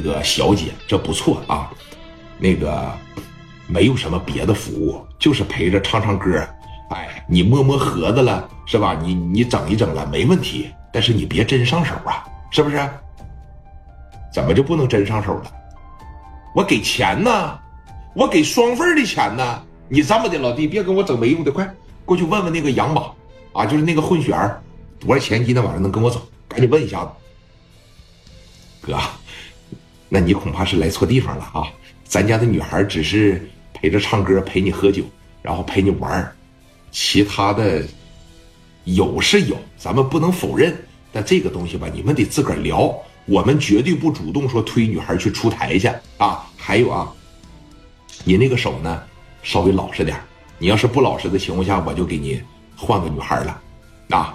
这个小姐，这不错啊。那个没有什么别的服务，就是陪着唱唱歌。哎，你摸摸盒子了是吧？你你整一整了没问题，但是你别真上手啊，是不是？怎么就不能真上手了？我给钱呢，我给双份的钱呢。你这么的，老弟，别跟我整没用的，快过去问问那个杨马啊，就是那个混血儿，多少钱？今天晚上能跟我走？赶紧问一下子。哥，那你恐怕是来错地方了啊！咱家的女孩只是陪着唱歌，陪你喝酒，然后陪你玩儿。其他的有是有，咱们不能否认。但这个东西吧，你们得自个儿聊。我们绝对不主动说推女孩去出台去啊。还有啊，你那个手呢，稍微老实点你要是不老实的情况下，我就给你换个女孩了啊。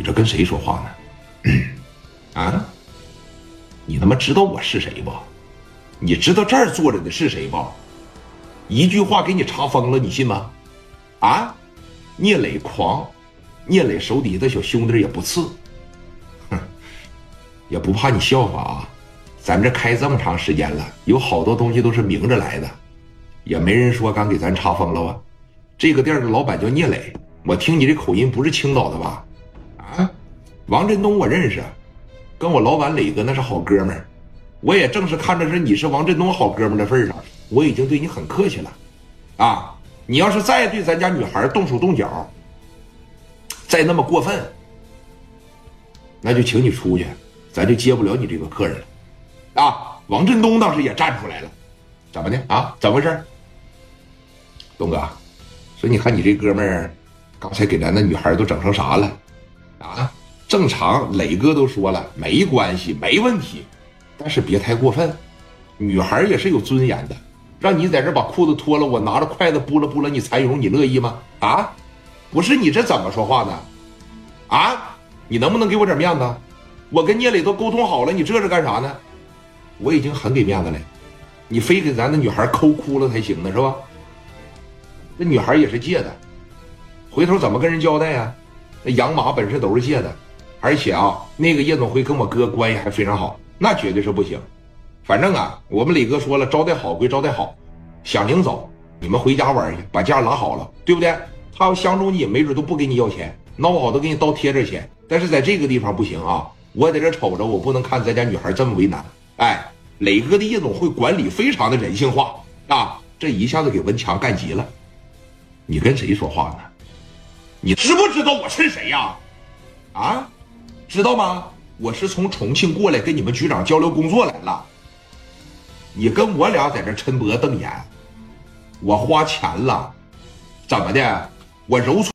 你这跟谁说话呢？啊？你他妈知道我是谁不？你知道这儿坐着的是谁不？一句话给你查封了，你信吗？啊？聂磊狂，聂磊手底下的小兄弟也不次，哼，也不怕你笑话啊！咱这开这么长时间了，有好多东西都是明着来的，也没人说敢给咱查封了吧！这个店的老板叫聂磊，我听你这口音不是青岛的吧？王振东我认识，跟我老板磊哥那是好哥们儿。我也正是看着是你是王振东好哥们的份上，我已经对你很客气了，啊！你要是再对咱家女孩动手动脚，再那么过分，那就请你出去，咱就接不了你这个客人了，啊！王振东倒是也站出来了，怎么的啊？怎么回事？东哥，说你看你这哥们儿，刚才给咱那女孩都整成啥了？啊？正常，磊哥都说了，没关系，没问题。但是别太过分，女孩也是有尊严的。让你在这把裤子脱了，我拿着筷子拨了拨了你蚕蛹，你乐意吗？啊，不是你这怎么说话呢？啊，你能不能给我点面子？我跟聂磊都沟通好了，你这是干啥呢？我已经很给面子了，你非给咱的女孩抠哭了才行呢，是吧？那女孩也是借的，回头怎么跟人交代呀？那养马本身都是借的，而且啊，那个夜总会跟我哥关系还非常好。那绝对是不行，反正啊，我们磊哥说了，招待好归招待好，想领走，你们回家玩去，把价拉好了，对不对？他要相中你，没准都不给你要钱，闹不好都给你倒贴着钱。但是在这个地方不行啊，我在这瞅着，我不能看咱家女孩这么为难。哎，磊哥的夜总会管理非常的人性化啊，这一下子给文强干急了。你跟谁说话呢？你知不知道我是谁呀？啊，知道吗？我是从重庆过来跟你们局长交流工作来了，你跟我俩在这抻脖瞪眼，我花钱了，怎么的？我揉搓。